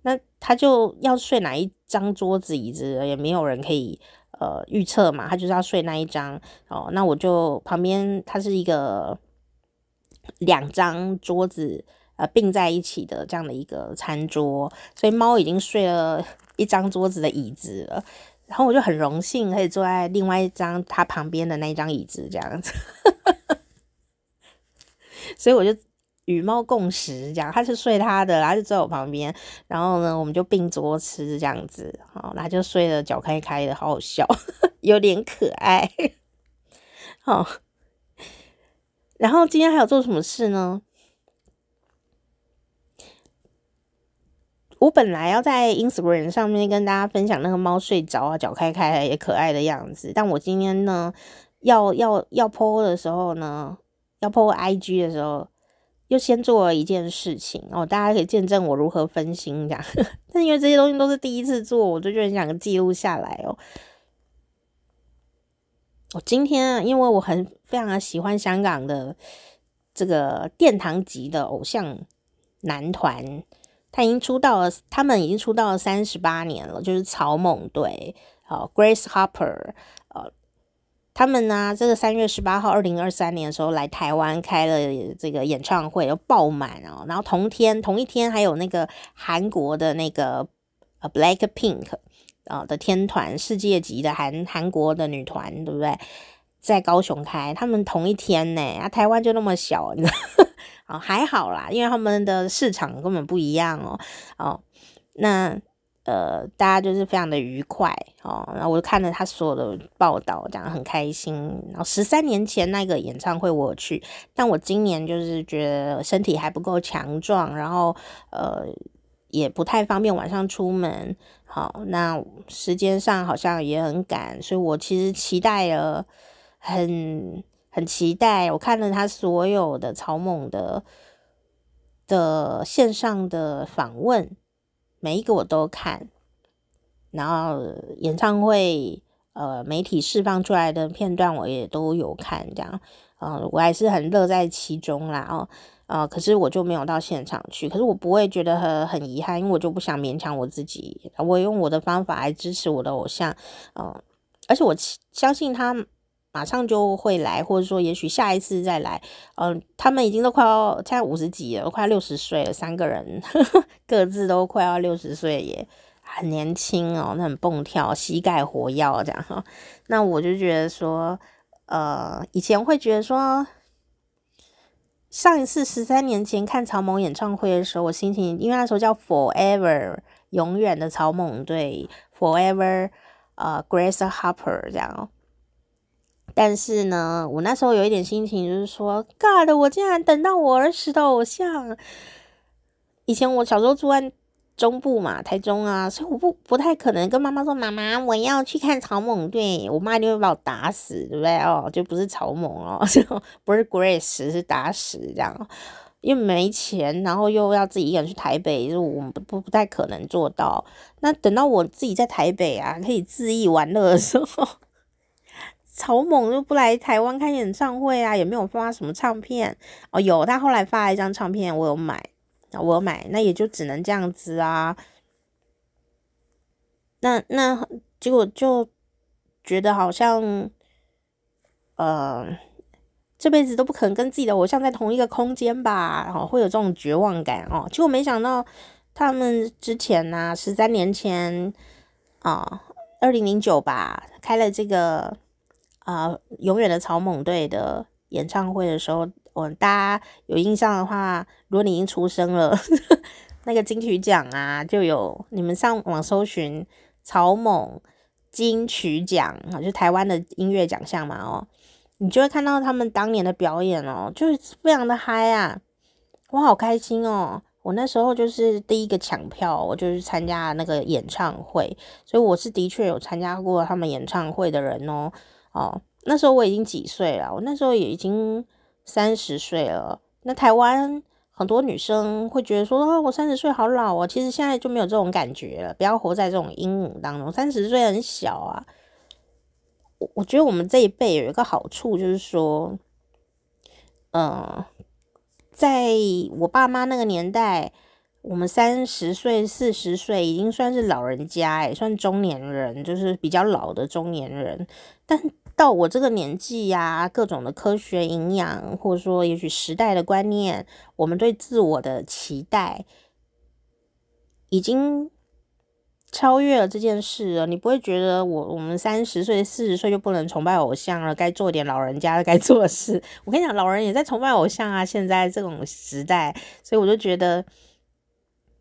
那它就要睡哪一张桌子椅子也没有人可以呃预测嘛，他就是要睡那一张哦。那我就旁边它是一个两张桌子呃并在一起的这样的一个餐桌，所以猫已经睡了一张桌子的椅子了，然后我就很荣幸可以坐在另外一张它旁边的那一张椅子这样子，所以我就。与猫共食，这样，它是睡它的，它就坐我旁边，然后呢，我们就并桌吃这样子，好，它就睡得脚开开的，好好笑，有点可爱，好，然后今天还有做什么事呢？我本来要在 Instagram 上面跟大家分享那个猫睡着啊，脚开开也可爱的样子，但我今天呢，要要要 po 的时候呢，要 po IG 的时候，又先做了一件事情哦，大家可以见证我如何分心这样。但因为这些东西都是第一次做，我就觉得很想记录下来哦。我今天因为我很非常的喜欢香港的这个殿堂级的偶像男团。他已经出道了，他们已经出道了三十八年了，就是草蜢队，哦，Grace Hopper，呃，他们呢，这个三月十八号，二零二三年的时候来台湾开了这个演唱会，又爆满哦，然后同天同一天还有那个韩国的那个呃 Blackpink 啊的天团，世界级的韩韩国的女团，对不对？在高雄开，他们同一天呢，啊，台湾就那么小，你知道。哦，还好啦，因为他们的市场根本不一样哦。哦，那呃，大家就是非常的愉快哦。然后我就看了他所有的报道，讲得很开心。然后十三年前那个演唱会我去，但我今年就是觉得身体还不够强壮，然后呃也不太方便晚上出门。好，那时间上好像也很赶，所以我其实期待了很。很期待，我看了他所有的草蜢的的线上的访问，每一个我都看，然后演唱会呃媒体释放出来的片段我也都有看，这样，呃，我还是很乐在其中啦哦，呃，可是我就没有到现场去，可是我不会觉得很很遗憾，因为我就不想勉强我自己，我用我的方法来支持我的偶像，嗯、而且我相信他。马上就会来，或者说也许下一次再来。嗯、他们已经都快要现在五十几了，快六十岁了，三个人 各自都快要六十岁，也很年轻哦，那很蹦跳，膝盖活跃这样。那我就觉得说，呃，以前会觉得说，上一次十三年前看草蜢演唱会的时候，我心情因为那时候叫 Forever 永远的草蜢对，Forever 呃 Grace Hopper 这样。但是呢，我那时候有一点心情，就是说，God，我竟然等到我儿时的偶像。以前我小时候住在中部嘛，台中啊，所以我不不太可能跟妈妈说，妈妈我要去看草蜢队，我妈一定会把我打死，对不对？哦，就不是草蜢哦，就不是 Grace，是打死这样，因为没钱，然后又要自己一个人去台北，就我们不不不太可能做到。那等到我自己在台北啊，可以恣意玩乐的时候。草蜢就不来台湾开演唱会啊，也没有发什么唱片哦。有他后来发了一张唱片，我有买，我有买，那也就只能这样子啊。那那结果就觉得好像，呃，这辈子都不可能跟自己的偶像在同一个空间吧，然后会有这种绝望感哦。结果没想到他们之前呢、啊，十三年前啊，二零零九吧，开了这个。啊、永远的草蜢队的演唱会的时候，我大家有印象的话，如果你已经出生了，那个金曲奖啊，就有你们上网搜寻草蜢金曲奖，就台湾的音乐奖项嘛，哦，你就会看到他们当年的表演哦，就是非常的嗨啊，我好开心哦，我那时候就是第一个抢票，我就是参加那个演唱会，所以我是的确有参加过他们演唱会的人哦。哦，那时候我已经几岁了？我那时候也已经三十岁了。那台湾很多女生会觉得说：“哦，我三十岁好老哦。”其实现在就没有这种感觉了。不要活在这种阴影当中。三十岁很小啊。我我觉得我们这一辈有一个好处，就是说，嗯、呃，在我爸妈那个年代，我们三十岁、四十岁已经算是老人家，也算中年人，就是比较老的中年人，但。到我这个年纪呀、各种的科学营养，或者说也许时代的观念，我们对自我的期待，已经超越了这件事了。你不会觉得我我们三十岁、四十岁就不能崇拜偶像了？该做点老人家该做的事。我跟你讲，老人也在崇拜偶像啊。现在这种时代，所以我就觉得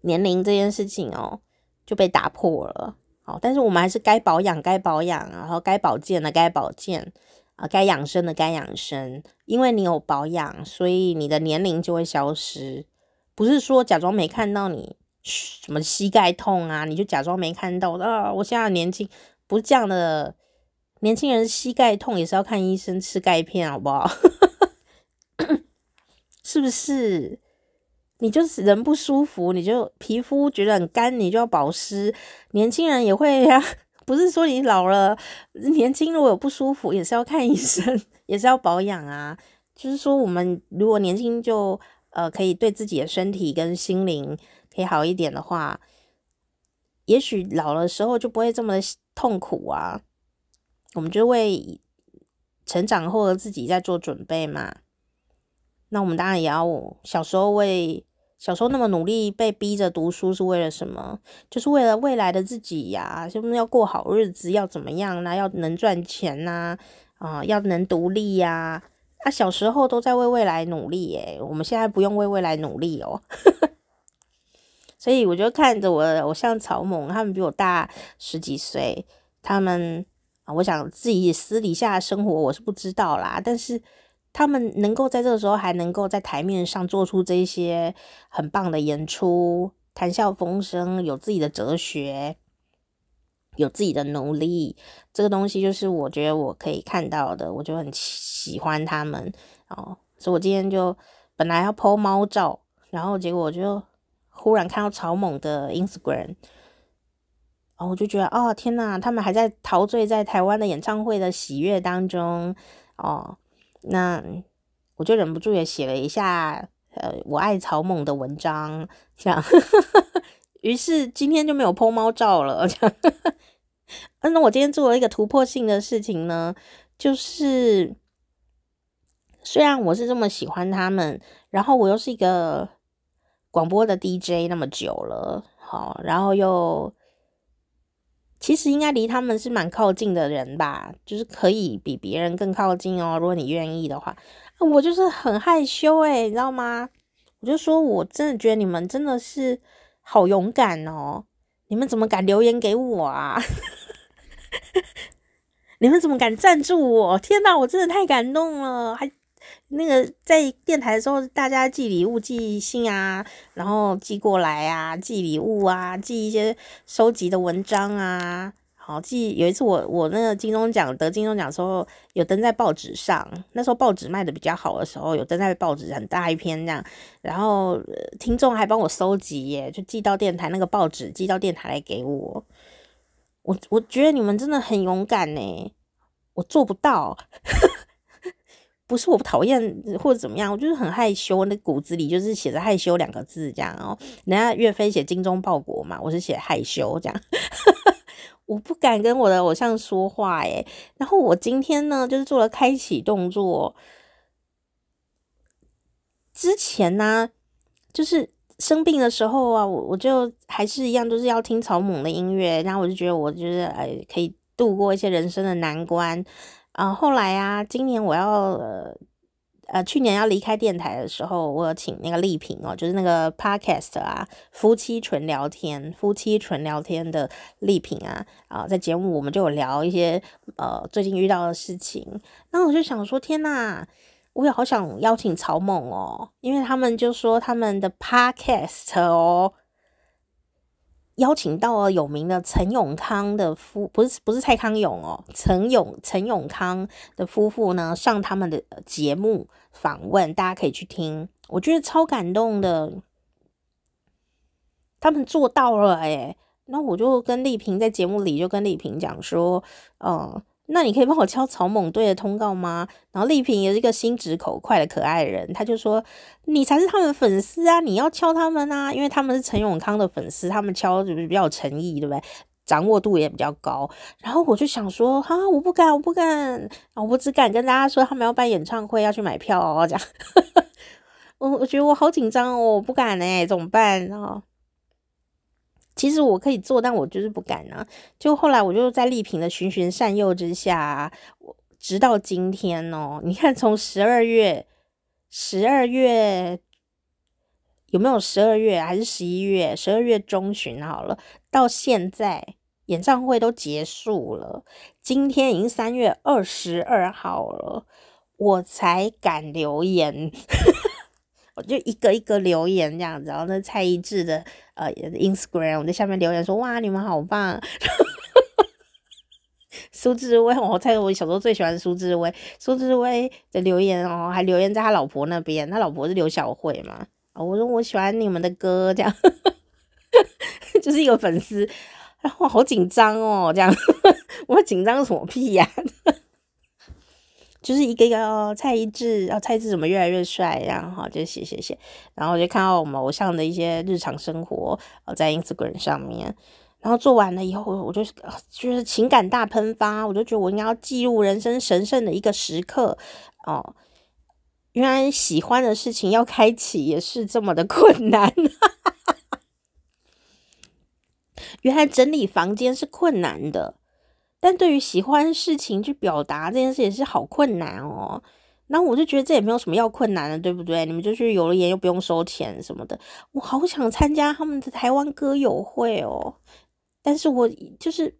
年龄这件事情哦，就被打破了。但是我们还是该保养该保养，然后该保健的该保健啊，该养生的该养生。因为你有保养，所以你的年龄就会消失。不是说假装没看到你什么膝盖痛啊，你就假装没看到啊。我现在年轻，不是这样的。年轻人膝盖痛也是要看医生吃钙片，好不好？是不是？你就是人不舒服，你就皮肤觉得很干，你就要保湿。年轻人也会呀、不是说你老了，年轻如果有不舒服也是要看医生，也是要保养啊。就是说，我们如果年轻就呃可以对自己的身体跟心灵可以好一点的话，也许老的时候就不会这么痛苦啊。我们就为成长后的自己在做准备嘛。那我们当然也要小时候为小时候那么努力被逼着读书是为了什么？就是为了未来的自己呀，是不是要过好日子？要怎么样呢？要能赚钱呐，啊、要能独立呀。啊，小时候都在为未来努力，诶，我们现在不用为未来努力哦。所以我就看着我的偶像草蜢，他们比我大十几岁，他们。啊，我想自己私底下生活我是不知道啦，但是他们能够在这个时候还能够在台面上做出这些很棒的演出，谈笑风生，有自己的哲学，有自己的努力，这个东西就是我觉得我可以看到的，我就很喜欢他们哦。所以我今天就本来要 po 猫照，然后结果我就忽然看到草蜢的 Instagram。我就觉得，哦天呐，他们还在陶醉在台湾的演唱会的喜悦当中哦。那我就忍不住也写了一下，呃，我爱草蜢的文章，这样。于是今天就没有 po 猫照了。这样。那我今天做了一个突破性的事情呢，就是虽然我是这么喜欢他们，然后我又是一个广播的 DJ 那么久了，好，然后又。其实应该离他们是蛮靠近的人吧，就是可以比别人更靠近哦。如果你愿意的话，我就是很害羞诶，你知道吗？我就说，我真的觉得你们真的是好勇敢哦！你们怎么敢留言给我啊？你们怎么敢赞助我？天哪，我真的太感动了！还。那个在电台的时候，大家寄礼物、寄信啊，然后寄过来啊，寄礼物啊，寄一些收集的文章啊，好寄。有一次我我那个金钟奖得金钟奖的时候，有登在报纸上，那时候报纸卖的比较好的时候，有登在报纸很大一篇这样，然后听众还帮我收集耶，就寄到电台那个报纸，寄到电台来给我。我我觉得你们真的很勇敢呢，我做不到。不是我不讨厌或者怎么样，我就是很害羞，那骨子里就是写着害羞两个字这样哦。人家岳飞写精忠报国嘛，我是写害羞这样，我不敢跟我的偶像说话诶。然后我今天呢，就是做了开启动作。之前呢，就是生病的时候啊，我我就还是一样，就是要听草蜢的音乐，然后我就觉得我就是哎，可以度过一些人生的难关。啊、呃，后来啊，今年我要呃呃，去年要离开电台的时候，我有请那个丽萍哦，就是那个 podcast 啊，夫妻纯聊天，夫妻纯聊天的丽萍啊，啊、在节目我们就有聊一些呃最近遇到的事情，那我就想说，天呐，我也好想邀请曹猛哦，因为他们就说他们的 podcast 哦。邀请到了有名的陈永康的夫，不是不是蔡康永哦，陈永陈永康的夫妇呢，上他们的节目访问，大家可以去听，我觉得超感动的，他们做到了诶，那我就跟丽萍在节目里就跟丽萍讲说，嗯。那你可以帮我敲草蜢队的通告吗？然后丽萍也是一个心直口快的可爱人，他就说你才是他们的粉丝啊，你要敲他们啊，因为他们是陈永康的粉丝，他们敲就是比较诚意，对不对？掌握度也比较高。然后我就想说，哈，我不敢，我不敢，我只敢跟大家说他们要办演唱会要去买票哦，这样。我我觉得我好紧张哦，我不敢哎，怎么办啊？其实我可以做，但我就是不敢啊。就后来我就在丽萍的循循善诱之下，我直到今天哦，你看从十二月，十二月有没有十二月还是十一月？十二月中旬好了，到现在演唱会都结束了，今天已经三月二十二号了，我才敢留言。我就一个一个留言这样子，然后那蔡一智的呃 Instagram，我在下面留言说哇，你们好棒。苏志威，我猜我小时候最喜欢苏志威。苏志威的留言哦，还留言在他老婆那边，他老婆是刘小慧嘛。我说我喜欢你们的歌，这样 就是一个粉丝，然后好紧张哦，这样 我紧张什么屁呀、就是一个一个哦，蔡一智，然后蔡一智怎么越来越帅，然后就写写写，然后就看到我们偶像的一些日常生活哦，在 Instagram 上面。然后做完了以后，我就就是情感大喷发，我就觉得我应该要记录人生神圣的一个时刻哦。原来喜欢的事情要开启也是这么的困难，原来整理房间是困难的，但对于喜欢事情去表达这件事也是好困难哦。那我就觉得这也没有什么要困难的，对不对？你们就去留言又不用收钱什么的，我好想参加他们的台湾歌友会哦。但是我就是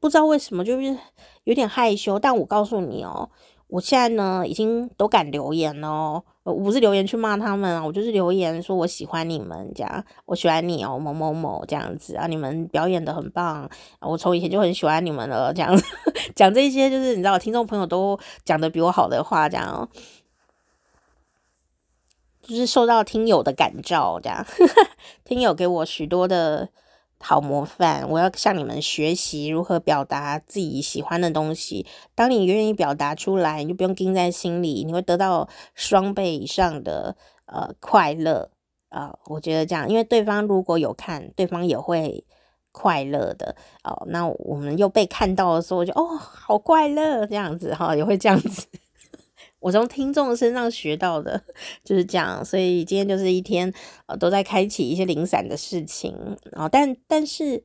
不知道为什么，就是有点害羞。但我告诉你哦，我现在呢已经都敢留言了哦。我不是留言去骂他们啊，我就是留言说我喜欢你们，这样我喜欢你哦，某某某这样子啊，你们表演的很棒，我从以前就很喜欢你们了，这样子讲这些就是你知道，听众朋友都讲的比我好的话，这样，就是受到听友的感召，这样 听友给我许多的。好模范！我要向你们学习如何表达自己喜欢的东西。当你愿意表达出来，你就不用盯在心里，你会得到双倍以上的呃快乐啊、我觉得这样，因为对方如果有看，对方也会快乐的哦、那我们又被看到的时候，我就哦，好快乐这样子哈、也会这样子。我从听众身上学到的就是这样，所以今天就是一天，呃，都在开启一些零散的事情，哦，但但是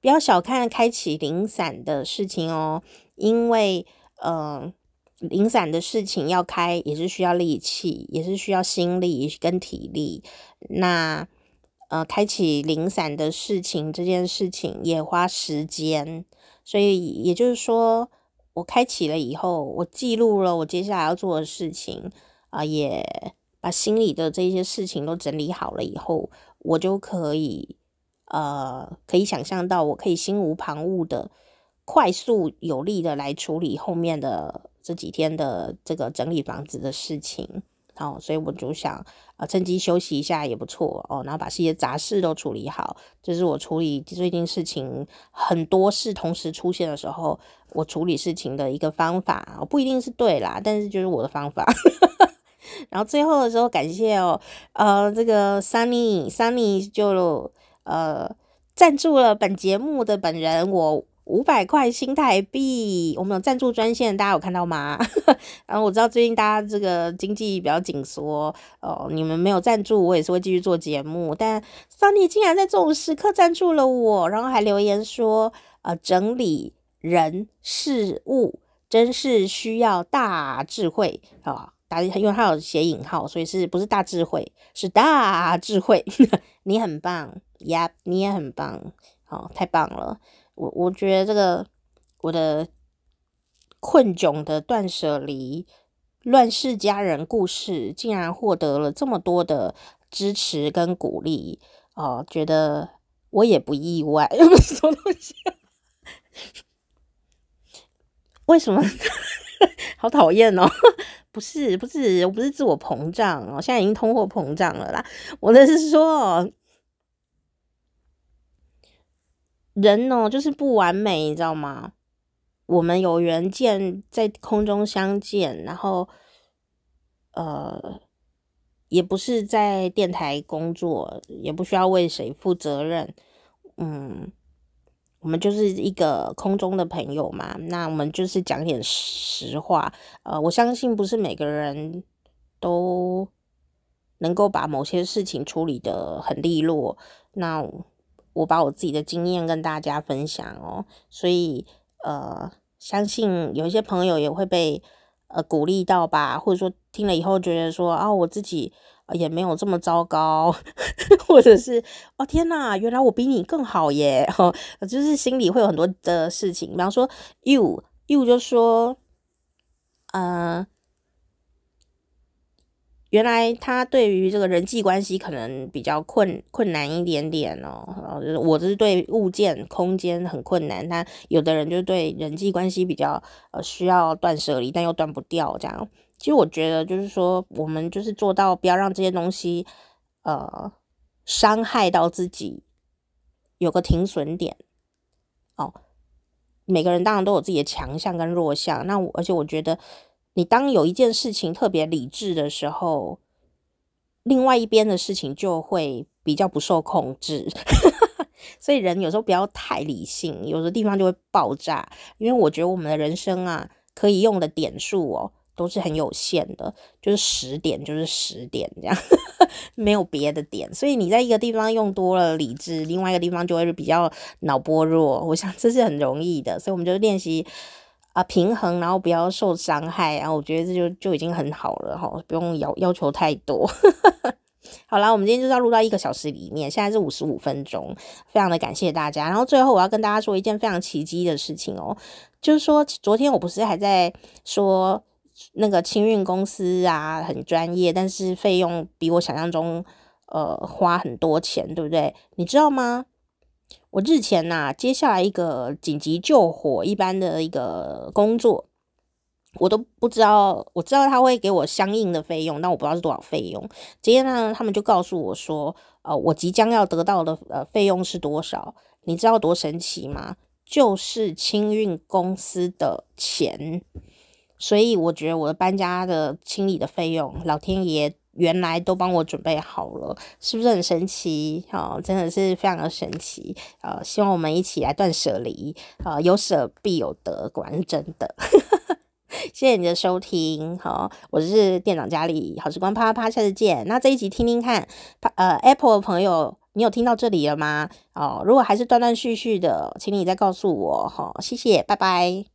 不要小看开启零散的事情哦，因为呃，零散的事情要开也是需要力气，也是需要心力跟体力。那呃，开启零散的事情这件事情也花时间，所以也就是说。我开启了以后，我记录了我接下来要做的事情啊、也把心里的这些事情都整理好了以后，我就可以呃，可以想象到我可以心无旁骛的、快速有力的来处理后面的这几天的这个整理房子的事情。哦，所以我就想，呃，趁机休息一下也不错哦，然后把这些杂事都处理好，这、就是我处理最近事情很多事同时出现的时候，我处理事情的一个方法，不一定是对啦，但是就是我的方法。然后最后的时候，感谢哦，呃，这个 Sunny Sunny 就呃赞助了本节目的本人我。五百块新台币，我们有赞助专线，大家有看到吗？然后我知道最近大家这个经济比较紧缩哦，你们没有赞助，我也是会继续做节目。但 Sunny 竟然在这种时刻赞助了我，然后还留言说，呃，整理人事物真是需要大智慧啊！大、因为他有写引号，所以是不是大智慧？是大智慧。你很棒呀，你也很棒，好、哦，太棒了。我我觉得这个我的困窘的断舍离乱世佳人故事，竟然获得了这么多的支持跟鼓励哦，觉得我也不意外。什么东西？为什么？好讨厌哦！不是不是，我不是自我膨胀哦，现在已经通货膨胀了啦。我的是说。人哦，就是不完美，你知道吗？我们有缘见在空中相见，然后，呃，也不是在电台工作，也不需要为谁负责任，嗯，我们就是一个空中的朋友嘛。那我们就是讲点实话，呃，我相信不是每个人都能够把某些事情处理得很利落，那。我把我自己的经验跟大家分享哦，所以呃，相信有一些朋友也会被呃鼓励到吧，或者说听了以后觉得说啊，我自己也没有这么糟糕，或者是哦天哪，原来我比你更好耶，哦，就是心里会有很多的事情，比方说 you you 就说，呃。原来他对于这个人际关系可能比较困困难一点点哦。就是我这是对物件、空间很困难，他有的人就对人际关系比较呃需要断舍离，但又断不掉这样。其实我觉得就是说，我们就是做到不要让这些东西呃伤害到自己，有个停损点哦。每个人当然都有自己的强项跟弱项，那我而且我觉得，你当有一件事情特别理智的时候，另外一边的事情就会比较不受控制。所以人有时候不要太理性，有的地方就会爆炸。因为我觉得我们的人生啊，可以用的点数哦。都是很有限的，就是十点就是十点这样，没有别的点。所以你在一个地方用多了理智，另外一个地方就会比较脑波弱。我想这是很容易的，所以我们就练习啊平衡，然后不要受伤害。然后我觉得这就就已经很好了哈，不用要要求太多。好啦，我们今天就是要录到一个小时里面，现在是五十五分钟，非常的感谢大家。然后最后我要跟大家说一件非常奇迹的事情哦，就是说昨天我不是还在说。那个清运公司啊，很专业，但是费用比我想象中呃花很多钱，对不对？你知道吗？我日前呐、接下来一个紧急救火一般的一个工作，我都不知道，我知道他会给我相应的费用，但我不知道是多少费用。今天呢，他们就告诉我说，呃，我即将要得到的呃费用是多少？你知道多神奇吗？就是清运公司的钱。所以我觉得我的搬家的清理的费用，老天爷原来都帮我准备好了，是不是很神奇？哦，真的是非常的神奇。呃，希望我们一起来断舍离，呃，有舍必有得，果然真的。谢谢你的收听，好，我是店长佳丽，好时光啪啪啪，下次见。那这一集听听看，呃，Apple 的朋友，你有听到这里了吗？哦，如果还是断断续续的，请你再告诉我，好，谢谢，拜拜。